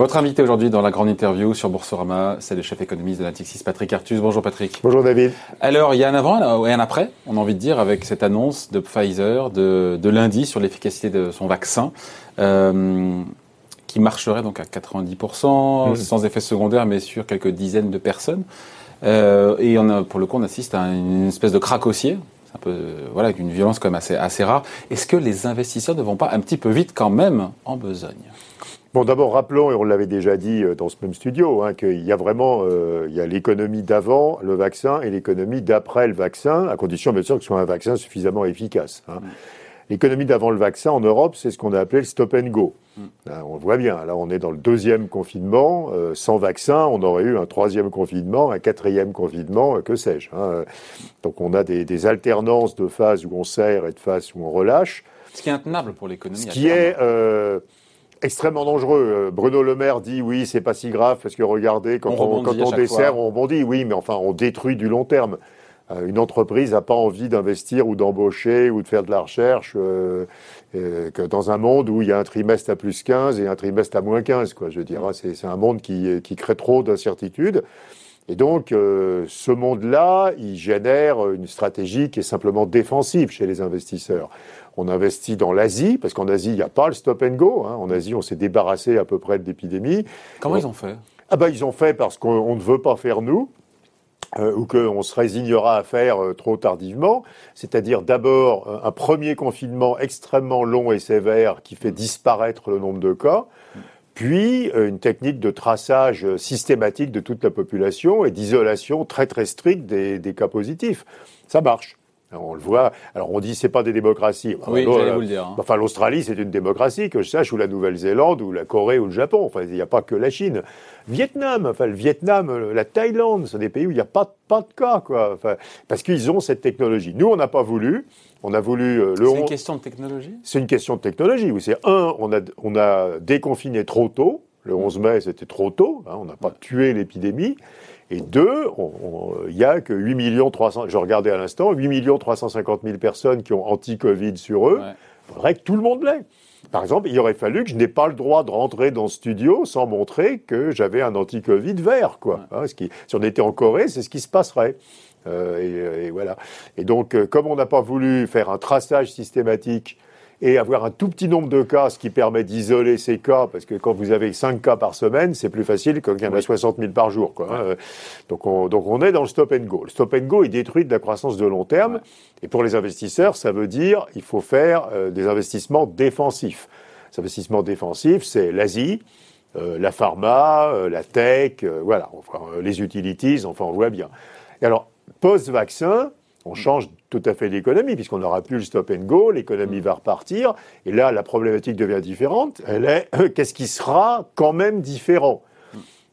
Votre invité aujourd'hui dans la grande interview sur Boursorama, c'est le chef économiste de Natixis, Patrick Artus. Bonjour Patrick. Bonjour David. Alors, il y a un avant et un après, on a envie de dire, avec cette annonce de Pfizer de, lundi sur l'efficacité de son vaccin. Euh, qui marcherait donc à 90%, mmh. sans effet secondaire, mais sur quelques dizaines de personnes. Euh, et on a, pour le coup, on assiste à une espèce de crack haussier. C'est un peu, voilà, une violence quand même assez, assez rare. Est-ce que les investisseurs ne vont pas un petit peu vite quand même en besogne? Bon, d'abord, rappelons, et on l'avait déjà dit euh, dans ce même studio, hein, qu'il y a vraiment euh, il y a l'économie d'avant le vaccin et l'économie d'après le vaccin, à condition, bien sûr, que ce soit un vaccin suffisamment efficace. Hein. L'économie d'avant le vaccin en Europe, c'est ce qu'on a appelé le stop and go. Mm. On voit bien, là on est dans le deuxième confinement, euh, sans vaccin, on aurait eu un troisième confinement, un quatrième confinement, que sais-je. Hein. Donc on a des, des, alternances de phases où on serre et de phases où on relâche. Ce qui est intenable pour l'économie. Ce qui est extrêmement dangereux. Euh, Bruno Le Maire dit oui, c'est pas si grave parce que regardez, quand on, quand on dessert, on rebondit. Oui, mais enfin, on détruit du long terme. Euh, une entreprise n'a pas envie d'investir ou d'embaucher ou de faire de la recherche euh, que dans un monde où il y a un trimestre à plus 15 et un trimestre à moins 15. Quoi, je veux dire, c'est un monde qui, qui crée trop d'incertitudes. Et donc, ce monde-là, il génère une stratégie qui est simplement défensive chez les investisseurs. On investit dans l'Asie, parce qu'en Asie, il n'y a pas le stop and go. Hein. En Asie, on s'est débarrassé à peu près de l'épidémie. Comment ils ont fait? Ah ben, Ils ont fait parce qu'on ne veut pas faire nous. Euh, ou qu'on se résignera à faire euh, trop tardivement, c'est-à-dire d'abord euh, un premier confinement extrêmement long et sévère qui fait disparaître le nombre de cas, puis une technique de traçage systématique de toute la population et d'isolation très très stricte des, des cas positifs. Ça marche on le voit. Alors on dit c'est pas des démocraties. Oui, j'allais vous le dire. Hein. Enfin, l'Australie c'est une démocratie que je sache, ou la Nouvelle-Zélande, ou la Corée, ou le Japon. Enfin, il n'y a pas que la Chine. Vietnam, enfin le Vietnam, la Thaïlande, c'est des pays où il n'y a pas, pas de cas, quoi. Enfin, parce qu'ils ont cette technologie. Nous, on n'a pas voulu. On a voulu euh, le. C'est une question de technologie? C'est une question de technologie. Oui, c'est un, on a on a déconfiné trop tôt. Le 11 mai, c'était trop tôt. Hein, on n'a pas tué l'épidémie. Et deux, il n'y a que 8 millions 300, je regardais à l'instant, 8 millions 350 000 personnes qui ont anti-Covid sur eux. Il faudrait que tout le monde l'ait. Par exemple, il aurait fallu que je n'ai pas le droit de rentrer dans ce studio sans montrer que j'avais un anti-Covid vert, quoi. Hein, ce qui, si on était en Corée, c'est ce qui se passerait. Euh, et, et, voilà. Et donc, euh, comme on n'a pas voulu faire un traçage systématique et avoir un tout petit nombre de cas, ce qui permet d'isoler ces cas, parce que quand vous avez 5 cas par semaine, c'est plus facile que quand il y en a 60 000 par jour. Quoi, hein. donc, on, donc on est dans le stop and go. Le stop and go, il détruit de la croissance de long terme, et pour les investisseurs, ça veut dire il faut faire euh, des investissements défensifs. Ces investissements défensifs, c'est l'Asie, euh, la pharma, euh, la tech, voilà, enfin, les utilities, enfin on voit bien. Et alors, post-vaccin, on change tout à fait d'économie, puisqu'on n'aura plus le stop and go, l'économie va repartir, et là, la problématique devient différente. Elle est, qu'est-ce qui sera quand même différent?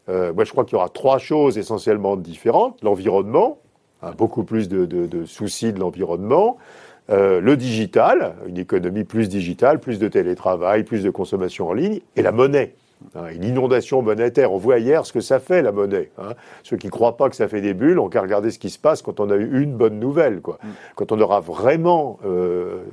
Euh, Moi, je crois qu'il y aura trois choses essentiellement différentes. L'environnement, hein, beaucoup plus de, soucis de l'environnement. Euh, le digital, une économie plus digitale, plus de télétravail, plus de consommation en ligne, et la monnaie. Hein, une inondation monétaire. On voit hier ce que ça fait, la monnaie. Hein. Ceux qui ne croient pas que ça fait des bulles ont qu'à regarder ce qui se passe quand on a eu une bonne nouvelle. Quoi. Mm. Quand on aura vraiment euh,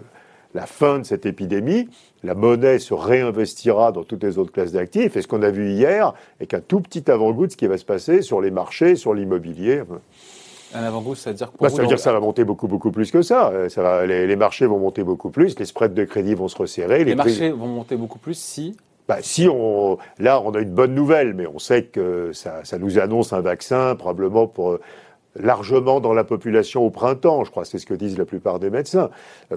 la fin de cette épidémie, la monnaie se réinvestira dans toutes les autres classes d'actifs. Et ce qu'on a vu hier est qu'un tout petit avant-goût de ce qui va se passer sur les marchés, sur l'immobilier. Un avant-goût, ça veut dire quoi bah, Ça veut dire que ça va monter beaucoup, beaucoup plus que ça. Euh, ça va, les, marchés vont monter beaucoup plus, les spreads de crédit vont se resserrer. Les, les marchés vont monter beaucoup plus si bah, si on, là, on a une bonne nouvelle, mais on sait que ça, ça nous annonce un vaccin probablement pour euh, largement dans la population au printemps. Je crois c'est ce que disent la plupart des médecins.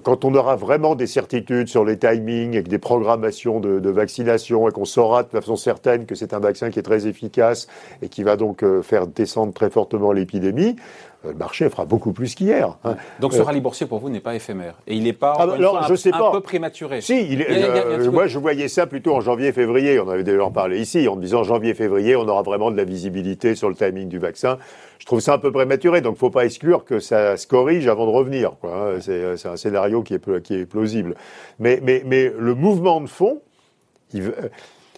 Quand on aura vraiment des certitudes sur les timings et des programmations de, de vaccination et qu'on saura de façon certaine que c'est un vaccin qui est très efficace et qui va donc euh, faire descendre très fortement l'épidémie, le marché fera beaucoup plus qu'hier. Hein. Donc ce euh, rallye boursier pour vous n'est pas éphémère et il n'est pas ah, alors, je sais un, pas. peu prématuré. Si, il est, euh, moi je voyais ça plutôt en janvier-février. On avait déjà en parlé ici en me disant janvier-février, on aura vraiment de la visibilité sur le timing du vaccin. Je trouve ça un peu prématuré, donc faut pas exclure que ça se corrige avant de revenir. Hein. C'est un scénario qui est, qui est plausible. Mais, mais, mais le mouvement de fond, il,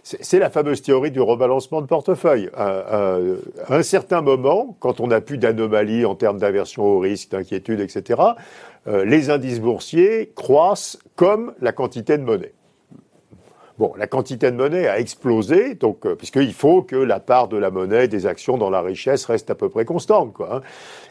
c'est la fameuse théorie du rebalancement de portefeuille. À, un certain moment, quand on n'a plus d'anomalies en termes d'aversion au risque, d'inquiétude, etc., euh, les indices boursiers croissent comme la quantité de monnaie. Bon, la quantité de monnaie a explosé, donc euh, puisqu'il faut que la part de la monnaie, des actions dans la richesse reste à peu près constante, quoi. Hein.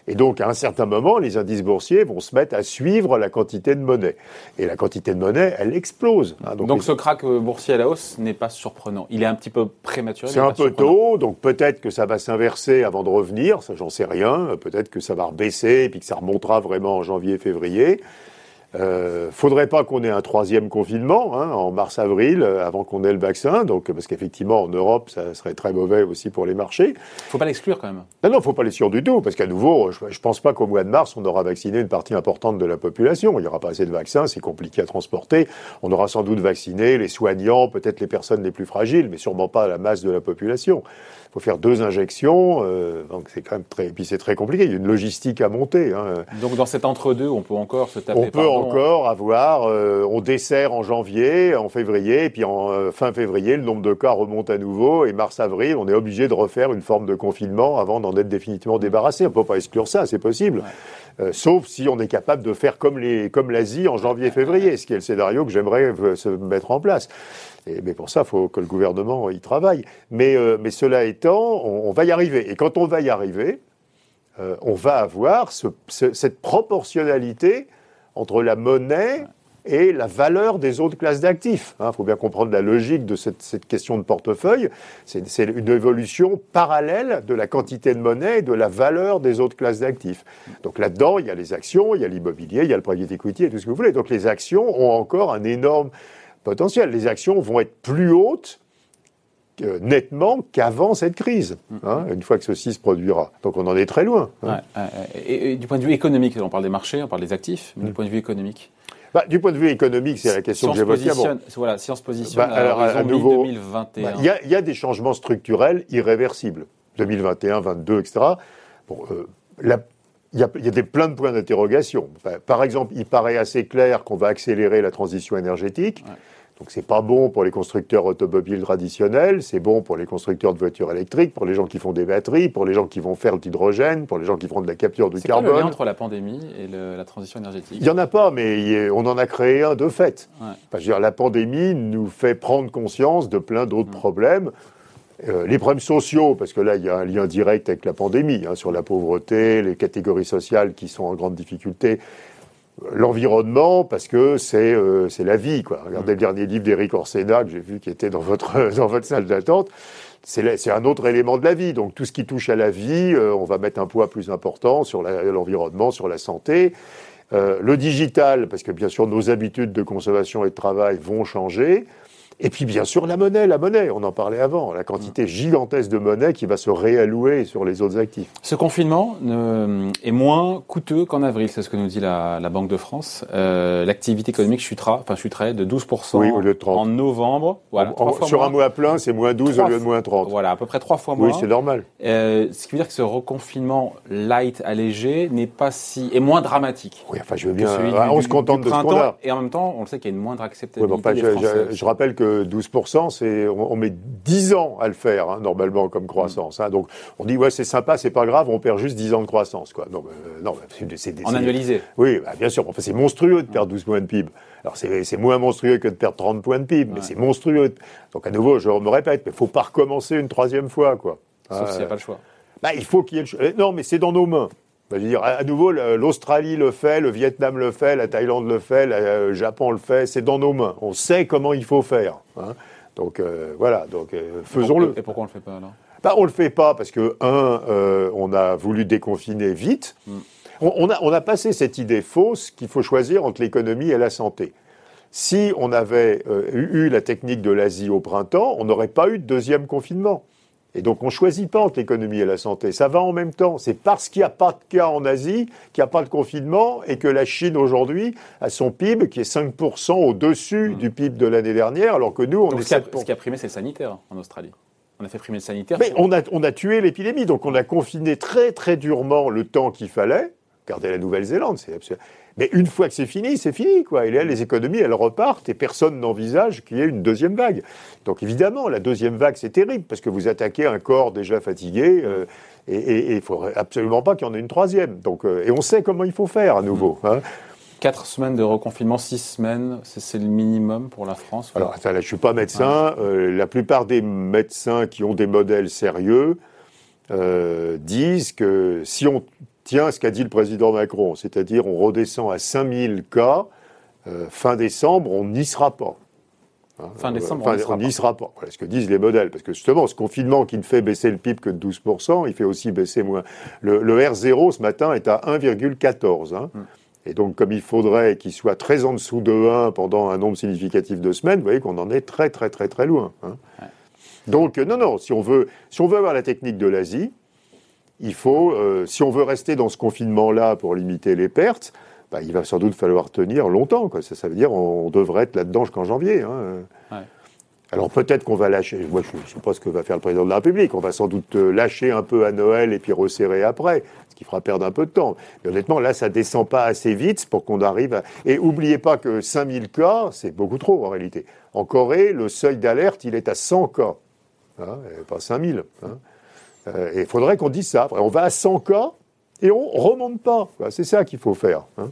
Et donc, à un certain moment, les indices boursiers vont se mettre à suivre la quantité de monnaie. Et la quantité de monnaie, elle explose. Hein. Donc, ce crack euh, boursier à la hausse n'est pas surprenant. Il est un petit peu prématuré. C'est un peu tôt, donc peut-être que ça va s'inverser avant de revenir, ça j'en sais rien. Peut-être que ça va rebaisser et puis que ça remontera vraiment en janvier-février. Euh, faudrait pas qu'on ait un troisième confinement hein, en mars-avril euh, avant qu'on ait le vaccin, donc parce qu'effectivement en Europe ça serait très mauvais aussi pour les marchés. Faut pas l'exclure quand même. Non, non, faut pas l'exclure du tout, parce qu'à nouveau, je, je pense pas qu'au mois de mars on aura vacciné une partie importante de la population. Il y aura pas assez de vaccins, c'est compliqué à transporter. On aura sans doute vacciné les soignants, peut-être les personnes les plus fragiles, mais sûrement pas la masse de la population. Il faut faire deux injections, euh, donc c'est quand même très. Et puis c'est très compliqué. Il y a une logistique à monter. Hein. Donc dans cet entre-deux, on peut encore se taper. On peut encore avoir. Euh, on dessert en janvier, en février, et puis en euh, fin février, le nombre de cas remonte à nouveau. Et mars-avril, on est obligé de refaire une forme de confinement avant d'en être définitivement débarrassé. On peut pas exclure ça, c'est possible. sauf si on est capable de faire comme les comme l'Asie en janvier-février, ce qui est le scénario que j'aimerais se mettre en place mais pour ça, il faut que le gouvernement y travaille. Mais, euh, mais cela étant, on, va y arriver. Et quand on va y arriver, euh, on va avoir cette proportionnalité entre la monnaie et la valeur des autres classes d'actifs. Il hein, faut bien comprendre la logique de cette, cette question de portefeuille. C'est une évolution parallèle de la quantité de monnaie et de la valeur des autres classes d'actifs. Donc là-dedans, il y a les actions, il y a l'immobilier, il y a le private equity et tout ce que vous voulez. Donc les actions ont encore un énorme potentiel. Les actions vont être plus hautes nettement qu'avant cette crise, hein, une fois que ceci se produira. Donc on en est très loin. Hein. et, du point de vue économique, on parle des marchés, on parle des actifs, mais du mm. point de vue économique bah, du point de vue économique, c'est la question que j'évais Bon. Voilà, si on se positionne bah, à, nouveau, 2021. Bah, il y, a des changements structurels irréversibles. 2021, 2022, etc. Bon, euh, il y, a, des, plein de points d'interrogation. par exemple, il paraît assez clair qu'on va accélérer la transition énergétique. Donc c'est pas bon pour les constructeurs automobiles traditionnels, c'est bon pour les constructeurs de voitures électriques, pour les gens qui font des batteries, pour les gens qui vont faire de l'hydrogène, pour les gens qui font de la capture du carbone. C'est le lien entre la pandémie et la transition énergétique? Il y en a pas, mais on en a créé un de fait. Ouais. dire, la pandémie nous fait prendre conscience de plein d'autres mm. problèmes. Euh, les problèmes sociaux, parce que là, il y a un lien direct avec la pandémie, hein, sur la pauvreté, les catégories sociales qui sont en grande difficulté, l'environnement parce que c'est euh, c'est la vie quoi. Regardez le dernier livre d'Éric Orsena que j'ai vu qui était dans votre dans votre salle d'attente. C'est un autre élément de la vie. Donc tout ce qui touche à la vie, euh, on va mettre un poids plus important sur l'environnement, sur la santé. Euh, le digital, parce que bien sûr nos habitudes de consommation et de travail vont changer. Et puis bien sûr la monnaie, la monnaie, on en parlait avant, la quantité gigantesque de monnaie qui va se réallouer sur les autres actifs. Ce confinement est moins coûteux qu'en avril, c'est ce que nous dit la, Banque de France. Euh, l'activité économique chutera, enfin chuterait de 12% oui, au lieu de 30. en novembre. Voilà, sur un mois plein, c'est moins 12 au lieu de moins 30. Voilà, à peu près trois fois moins. Oui, c'est normal. Euh, ce qui veut dire que ce reconfinement light, allégé, n'est pas si... est moins dramatique. Oui, enfin je veux bien... on se contente de ce qu'on a. Et en même temps, on le sait qu'il y a une moindre acceptabilité oui, enfin, je, je rappelle que 12%, c'est, on, met 10 ans à le faire, hein, normalement, comme croissance. Hein. Donc, on dit, ouais, c'est sympa, c'est pas grave, on perd juste 10 ans de croissance, quoi. Non, euh, non c'est, En annualisé. Oui, bah, bien sûr. Enfin, c'est monstrueux de perdre 12 points de PIB. Alors, c'est, moins monstrueux que de perdre 30 points de PIB, mais c'est monstrueux. Donc, à nouveau, je me répète, mais faut pas recommencer une troisième fois, quoi. Sauf s'il n'y a pas le choix. Bah, il faut qu'il y ait le choix. Non, mais c'est dans nos mains. Bah, je veux dire, à nouveau, l'Australie le fait, le Vietnam le fait, la Thaïlande le fait, le Japon le fait, c'est dans nos mains. On sait comment il faut faire. Hein. Donc euh, voilà, donc euh, faisons-le. Et pourquoi on le fait pas alors? Bah, On le fait pas parce que un, euh, on a voulu déconfiner vite. On, a, on a passé cette idée fausse qu'il faut choisir entre l'économie et la santé. Si on avait eu la technique de l'Asie au printemps, on n'aurait pas eu de deuxième confinement. Et donc on ne choisit pas entre l'économie et la santé, ça va en même temps. C'est parce qu'il n'y a pas de cas en Asie, qu'il n'y a pas de confinement, et que la Chine aujourd'hui a son PIB qui est 5% au-dessus mmh. du PIB de l'année dernière, alors que nous, on est... Ce qui, a, ce qui a primé, c'est le sanitaire en Australie. On a fait primer le sanitaire. Mais on, a, on a tué l'épidémie, donc on a confiné très très durement le temps qu'il fallait. Regardez la Nouvelle-Zélande, c'est absolument... Mais une fois que c'est fini, c'est fini, quoi. Et là, les économies, elles repartent et personne n'envisage qu'il y ait une deuxième vague. Donc évidemment, la deuxième vague, c'est terrible parce que vous attaquez un corps déjà fatigué. Euh, et il ne faudrait absolument pas qu'il y en ait une troisième. Donc, euh, et on sait comment il faut faire à nouveau. Hein. 4 semaines de reconfinement, 6 semaines, c'est le minimum pour la France Alors, je ne suis pas médecin. Euh, la plupart des médecins qui ont des modèles sérieux euh, disent que si on tient ce qu'a dit le président Macron, c'est-à-dire on redescend à 5000 cas, euh, fin décembre, on n'y sera pas. Hein, fin décembre, on n'y sera, pas. Voilà ce que disent les modèles. Parce que justement, ce confinement qui ne fait baisser le PIB que de 12%, il fait aussi baisser moins. Le, R0 ce matin est à 1,14. Hein. Hmm. Et donc, comme il faudrait qu'il soit très en dessous de 1 pendant un nombre significatif de semaines, vous voyez qu'on en est très, très, très, très loin. Hein. Donc, euh, non, non, si on, veut, si on veut avoir la technique de l'Asie, il faut, euh, si on veut rester dans ce confinement-là pour limiter les pertes, bah, il va sans doute falloir tenir longtemps. Quoi. Ça, ça veut dire on devrait être là-dedans jusqu'en janvier. Hein. Alors peut-être qu'on va lâcher, moi je ne sais pas ce que va faire le président de la République, on va sans doute euh, lâcher un peu à Noël et puis resserrer après, ce qui fera perdre un peu de temps. Mais honnêtement, là, ça descend pas assez vite pour qu'on arrive à... Et oubliez pas que 5000 cas, c'est beaucoup trop en réalité. En Corée, le seuil d'alerte, il est à 100 cas, hein, pas 5000. Hein. Euh, et il faudrait qu'on dise ça. on va à 100 cas et on remonte pas. C'est ça qu'il faut faire. Hein.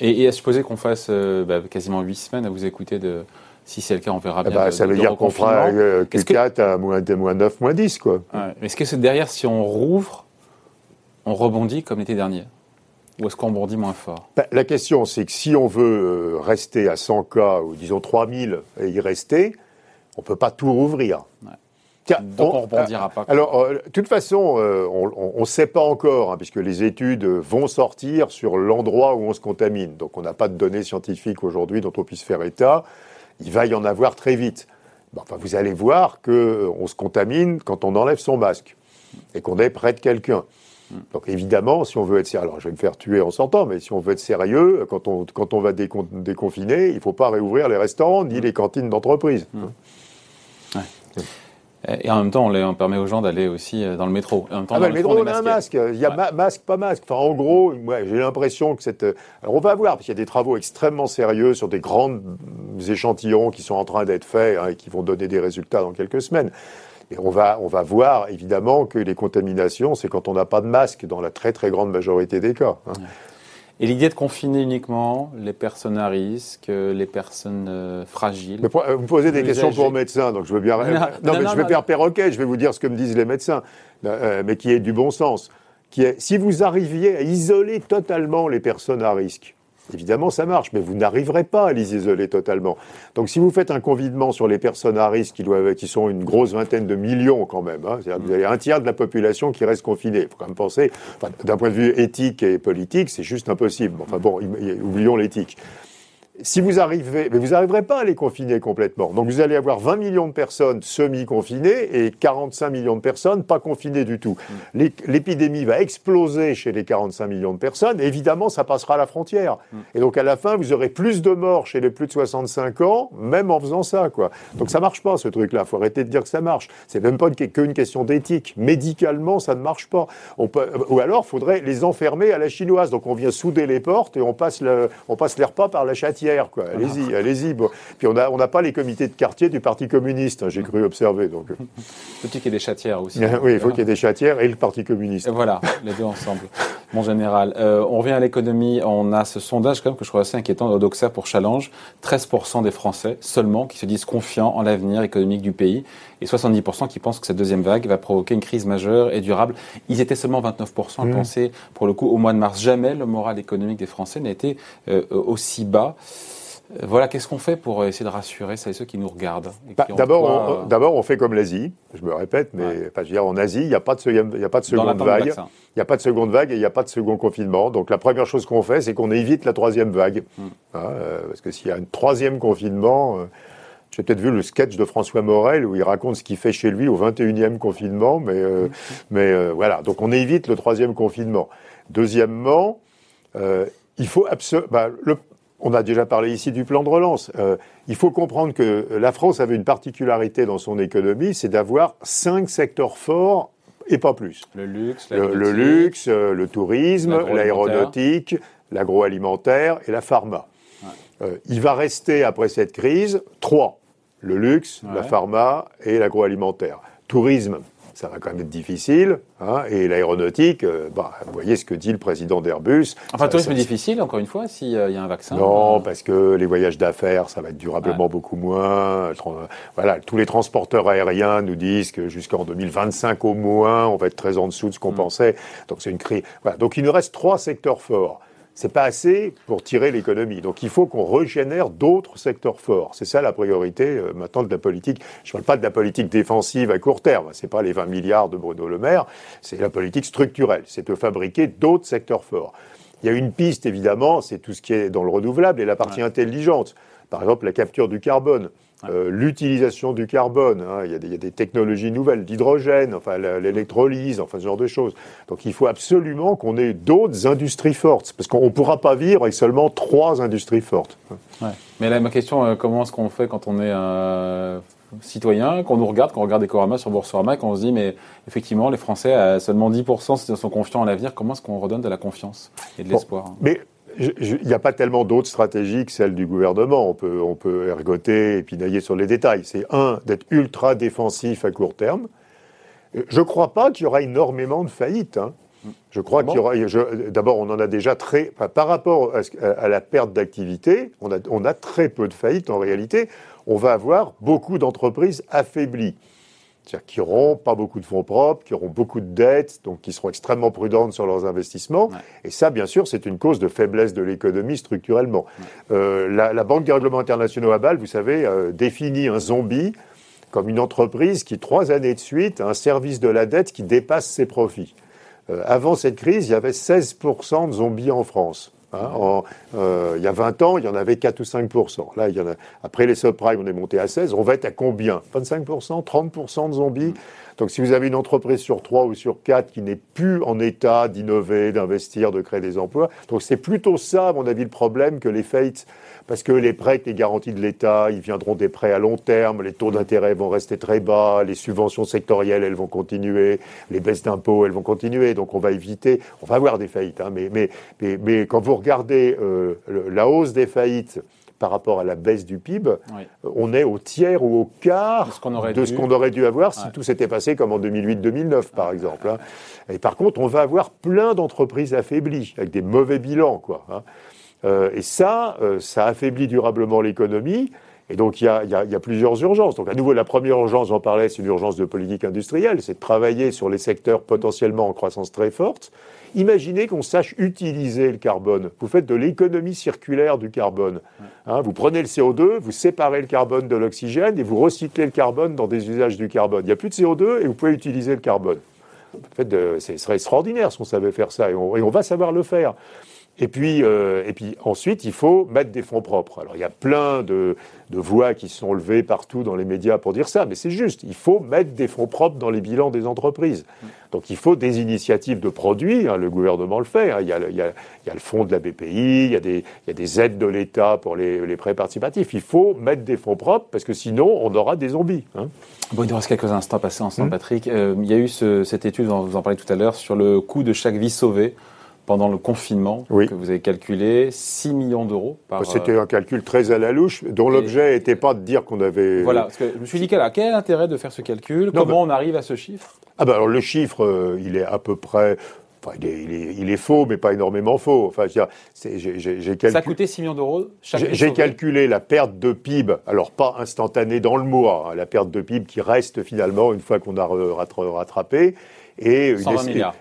Et, à supposer qu'on fasse euh, bah, quasiment 8 semaines à vous écouter de si c'est le cas, on verra eh bien. Bah, ça veut dire qu'on fera euh, Q4 à moins, 9, moins 10. Quoi. Est-ce que c'est derrière, si on rouvre, on rebondit comme l'été dernier? Ou est-ce qu'on rebondit moins fort? Bah, La question, c'est que si on veut euh, rester à 100 cas, ou disons 3000 et y rester, on ne peut pas tout rouvrir. Donc on ne rebondira pas. Alors, euh, de toute façon, euh, on ne sait pas encore, hein, puisque les études vont sortir sur l'endroit où on se contamine. Donc on n'a pas de données scientifiques aujourd'hui dont on puisse faire état il va y en avoir très vite. enfin, vous allez voir qu'on euh, se contamine quand on enlève son masque et qu'on est près de quelqu'un. Donc évidemment, si on veut être sérieux, alors je vais me faire tuer en sortant, mais si on veut être sérieux, quand on, quand on va déconfiner, il ne faut pas réouvrir les restaurants ni les cantines d'entreprise. Et en même temps, on, permet aux gens d'aller aussi euh, dans le métro. En même temps, ah bah, le métro, on a un masque. Il y a masque, pas masque. Enfin, en gros, j'ai l'impression que cette. Alors, on va voir, parce qu'il y a des travaux extrêmement sérieux sur des grands échantillons qui sont en train d'être faits hein, et qui vont donner des résultats dans quelques semaines. Et on va, on va voir évidemment que les contaminations, c'est quand on n'a pas de masque dans la très très grande majorité des cas. Hein. Et l'idée de confiner uniquement les personnes à risque, les personnes euh, fragiles. Euh, vous posez des questions pour médecins, donc je veux bien. Non, mais je vais faire perroquet, je vais vous dire ce que me disent les médecins, euh, mais qui est du bon sens. Qui est, si vous arriviez à isoler totalement les personnes à risque, Évidemment, ça marche, mais vous n'arriverez pas à les isoler totalement. Donc, si vous faites un confinement sur les personnes à risque, qui, doivent, qui sont une grosse vingtaine de millions quand même, hein, c'est-à-dire vous avez un tiers de la population qui reste confinée. Il faut quand même penser, d'un point de vue éthique et politique, c'est juste impossible. Enfin bon, oublions l'éthique si vous arrivez, mais vous n'arriverez pas à les confiner complètement. Donc vous allez avoir 20 millions de personnes semi-confinées et 45 millions de personnes pas confinées du tout. Mm. L'épidémie va exploser chez les 45 millions de personnes. évidemment, ça passera à la frontière. Mm. Et donc à la fin, vous aurez plus de morts chez les plus de 65 ans, même en faisant ça, quoi. Donc ça marche pas ce truc-là. Faut arrêter de dire que ça marche. C'est même pas qu'une question d'éthique. Médicalement, ça ne marche pas. On peut, ou alors, faudrait les enfermer à la chinoise. Donc on vient souder les portes et on passe le, on passe les repas par la châtière quoi. Allez-y, allez-y. Puis on n'a on pas les comités de quartier du Parti communiste, hein, j'ai cru observer. Donc. Faut qu'il y ait des chatières aussi. oui, il faut qu'il y ait des chatières et le Parti communiste. voilà, les deux ensemble. Mon général. Euh, on revient à l'économie. On a ce sondage quand même que je trouve assez inquiétant d'Odoxa pour Challenge. 13% des Français seulement qui se disent confiants en l'avenir économique du pays et 70% qui pensent que cette deuxième vague va provoquer une crise majeure et durable. Ils étaient seulement 29% à mmh. penser, pour le coup, au mois de mars. Jamais le moral économique des Français n'a été euh, aussi bas. Euh, voilà, qu'est-ce qu'on fait pour essayer de rassurer celles et ceux qui nous regardent bah, D'abord, on, euh, d'abord, on fait comme l'Asie. Je me répète, mais je veux dire, en Asie, il n'y a pas de, y a pas de seconde vague. Il n'y a pas de seconde vague et il n'y a pas de second confinement. Donc la première chose qu'on fait, c'est qu'on évite la troisième vague. Hmm. Hein, parce que s'il y a un troisième confinement, j'ai peut-être vu le sketch de François Morel où il raconte ce qu'il fait chez lui au 21e confinement, mais, euh, mais euh, voilà. Donc on évite le troisième confinement. Deuxièmement, euh, il faut absolument. Bah, on a déjà parlé ici du plan de relance. il faut comprendre que la France avait une particularité dans son économie, c'est d'avoir cinq secteurs forts et pas plus. Le luxe, le, le, luxe, le tourisme, l'aéronautique, l'agroalimentaire et la pharma. il va rester après cette crise trois le luxe, la pharma et l'agroalimentaire. Tourisme, ça va quand même être difficile. Hein, et l'aéronautique, euh, bah, vous voyez ce que dit le président d'Airbus. Enfin, le tourisme est difficile, encore une fois, s'il y a un vaccin. Non, parce que les voyages d'affaires, ça va être durablement beaucoup moins. Voilà, tous les transporteurs aériens nous disent que jusqu'en 2025 au moins, on va être très en dessous de ce qu'on mm. pensait. Donc c'est une crise. Voilà. Donc il nous reste trois secteurs forts c'est pas assez pour tirer l'économie. Donc il faut qu'on régénère d'autres secteurs forts. C'est ça la priorité euh, maintenant de la politique. Je ne parle pas de la politique défensive à court terme. C'est pas les 20 milliards de Bruno Le Maire. C'est la politique structurelle. C'est de fabriquer d'autres secteurs forts. Il y a une piste évidemment, c'est tout ce qui est dans le renouvelable et la partie intelligente. Par exemple, la capture du carbone. Euh, l'utilisation du carbone, hein, il, y a des, technologies nouvelles, d'hydrogène, enfin l'électrolyse, enfin ce genre de choses. Donc il faut absolument qu'on ait d'autres industries fortes, parce qu'on ne pourra pas vivre avec seulement trois industries fortes. Mais là, ma question, euh, comment est-ce qu'on fait quand on est un citoyen, qu'on nous regarde, qu'on regarde Ecorama sur Boursorama, qu'on se dit, mais effectivement, les Français, à seulement 10% sont confiants en l'avenir, comment est-ce qu'on redonne de la confiance et de l'espoir hein? Mais il n'y a pas tellement d'autres stratégies que celles du gouvernement. On peut, on peut ergoter et pinailler sur les détails. C'est un, d'être ultra défensif à court terme. Je ne crois pas qu'il y aura énormément de faillites. Hein. Je crois qu'il y aura. D'abord, on en a déjà très. par rapport à, la perte d'activité, on a, on a très peu de faillites en réalité. On va avoir beaucoup d'entreprises affaiblies c'est-à-dire qui n'auront pas beaucoup de fonds propres, qui auront beaucoup de dettes, donc qui seront extrêmement prudentes sur leurs investissements. Et ça, bien sûr, c'est une cause de faiblesse de l'économie structurellement. Euh, la, Banque des règlements internationaux à Bâle, vous savez, euh, définit un zombie comme une entreprise qui, trois années de suite, a un service de la dette qui dépasse ses profits. Euh, avant cette crise, il y avait 16% de zombies en France. Hein, euh, il y a 20 ans, il y en avait 4 ou 5 Là, il y en a, après les subprimes, on est monté à 16. On va être à combien? 25% 30% de zombies? Donc, si vous avez une entreprise sur 3 ou sur 4 qui n'est plus en état d'innover, d'investir, de créer des emplois, donc c'est plutôt ça, à mon avis, le problème que les fates parce que les prêts les garanties de l'État, ils viendront des prêts à long terme, les taux d'intérêt vont rester très bas, les subventions sectorielles, elles vont continuer, les baisses d'impôts, elles vont continuer. Donc on va éviter, on va avoir des faillites, hein, mais, mais, mais, quand vous regardez euh, la hausse des faillites, par rapport à la baisse du PIB, on est au tiers ou au quart de ce qu'on aurait, dû avoir si tout s'était passé comme en 2008-2009, par exemple. Hein. Et par contre, on va avoir plein d'entreprises affaiblies, avec des mauvais bilans. Quoi, hein. Euh, et ça, euh, ça affaiblit durablement l'économie. Et donc, il y, a, plusieurs urgences. Donc, à nouveau, la première urgence, j'en parlais, c'est une urgence de politique industrielle, c'est de travailler sur les secteurs potentiellement en croissance très forte. Imaginez qu'on sache utiliser le carbone. Vous faites de l'économie circulaire du carbone. Hein, vous prenez le CO2, vous séparez le carbone de l'oxygène et vous recyclez le carbone dans des usages du carbone. Il n'y a plus de CO2 et vous pouvez utiliser le carbone. En fait, ce serait extraordinaire si on savait faire ça et on va savoir le faire. Et puis, euh, et puis ensuite, il faut mettre des fonds propres. Alors il y a plein de, de, voix qui sont levées partout dans les médias pour dire ça, mais c'est juste. Il faut mettre des fonds propres dans les bilans des entreprises. Donc il faut des initiatives de produits. Hein, le gouvernement le fait. Hein. Il, y a le, il, y a, il, y a, le fonds de la BPI, il y a des, il y a des aides de l'État pour les, les, prêts participatifs. Il faut mettre des fonds propres parce que sinon on aura des zombies. Hein. Bon, il nous reste quelques instants passés ensemble, mmh. Patrick. Euh, il y a eu ce, cette étude, vous en parlez tout à l'heure, sur le coût de chaque vie sauvée pendant le confinement que vous avez calculé 6 millions d'euros par. C'était euh, un calcul très à la louche, dont l'objet n'était pas de dire qu'on avait. Voilà, parce que je me suis dit, quel, quel intérêt de faire ce calcul? Comment on arrive à ce chiffre? Ah ben alors le chiffre, euh, il est à peu près. Enfin, il, est, il, est, il, est, faux, mais pas énormément faux. Enfin, j'ai. Ça a coûté 6 millions d'euros J'ai calculé la perte de PIB, alors pas instantanée dans le mois, hein, la perte de PIB qui reste finalement une fois qu'on a rattrapé, et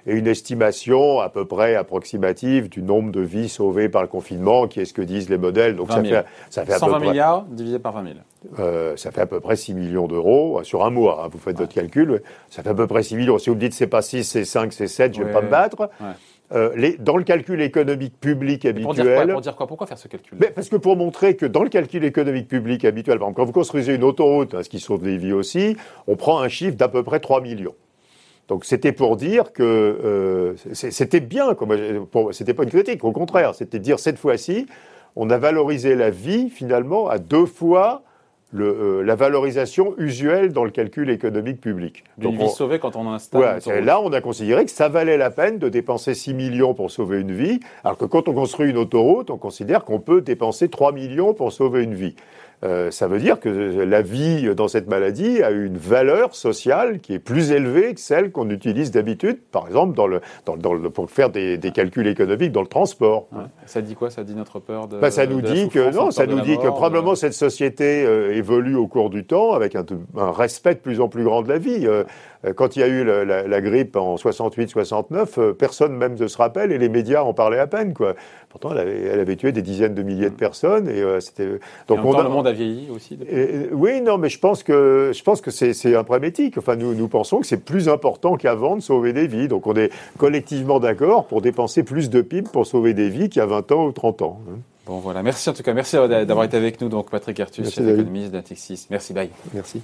une, estimation à peu près approximative du nombre de vies sauvées par le confinement, qui est ce que disent les modèles. Donc ça fait, ça fait, à 120 peu milliards divisé par 20 000. Euh, ça fait à peu près 6 millions d'euros euh, sur un mois. Hein, vous faites votre calcul. Ça fait à peu près 6 millions. Si vous me dites c'est pas 6, c'est 5, c'est 7, je ne vais pas me battre. Euh, les, dans le calcul économique public habituel. Pour dire, quoi, pour dire quoi Pourquoi faire ce calcul? Mais Parce que pour montrer que dans le calcul économique public habituel, par exemple, quand vous construisez une autoroute, hein, ce qui sauve des vies aussi, on prend un chiffre d'à peu près 3 millions. Donc c'était pour dire que euh, c'était bien, c'était pas une critique, au contraire, c'était dire cette fois-ci, on a valorisé la vie finalement à deux fois le, euh, la valorisation usuelle dans le calcul économique public. Une vie sauvée quand on installe. Ouais, là, on a considéré que ça valait la peine de dépenser 6 millions pour sauver une vie, alors que quand on construit une autoroute, on considère qu'on peut dépenser 3 millions pour sauver une vie. Euh, ça veut dire que la vie dans cette maladie a une valeur sociale qui est plus élevée que celle qu'on utilise d'habitude, par exemple dans le, dans, le, pour faire des, des, calculs économiques dans le transport. Ça dit quoi? Ça dit notre peur de. Bah, ça nous dit que non, ça nous dit que probablement cette société euh, évolue au cours du temps avec un, un, respect de plus en plus grand de la vie. Euh, quand il y a eu la, grippe en 68-69, personne même ne se rappelle et les médias en parlaient à peine. Quoi. Pourtant, elle avait, elle avait tué des dizaines de milliers de personnes et c'était. Donc on le monde a vieilli aussi. oui, non, mais je pense que je pense que c'est impramétique. Enfin, nous nous pensons que c'est plus important qu'avant de sauver des vies. Donc on est collectivement d'accord pour dépenser plus de PIB pour sauver des vies qu'il y a 20 ans ou 30 ans. Hein. Bon voilà, merci en tout cas, merci d'avoir été avec nous donc Patrick Artus, chef économiste d'Intexis. Merci, bye. Merci.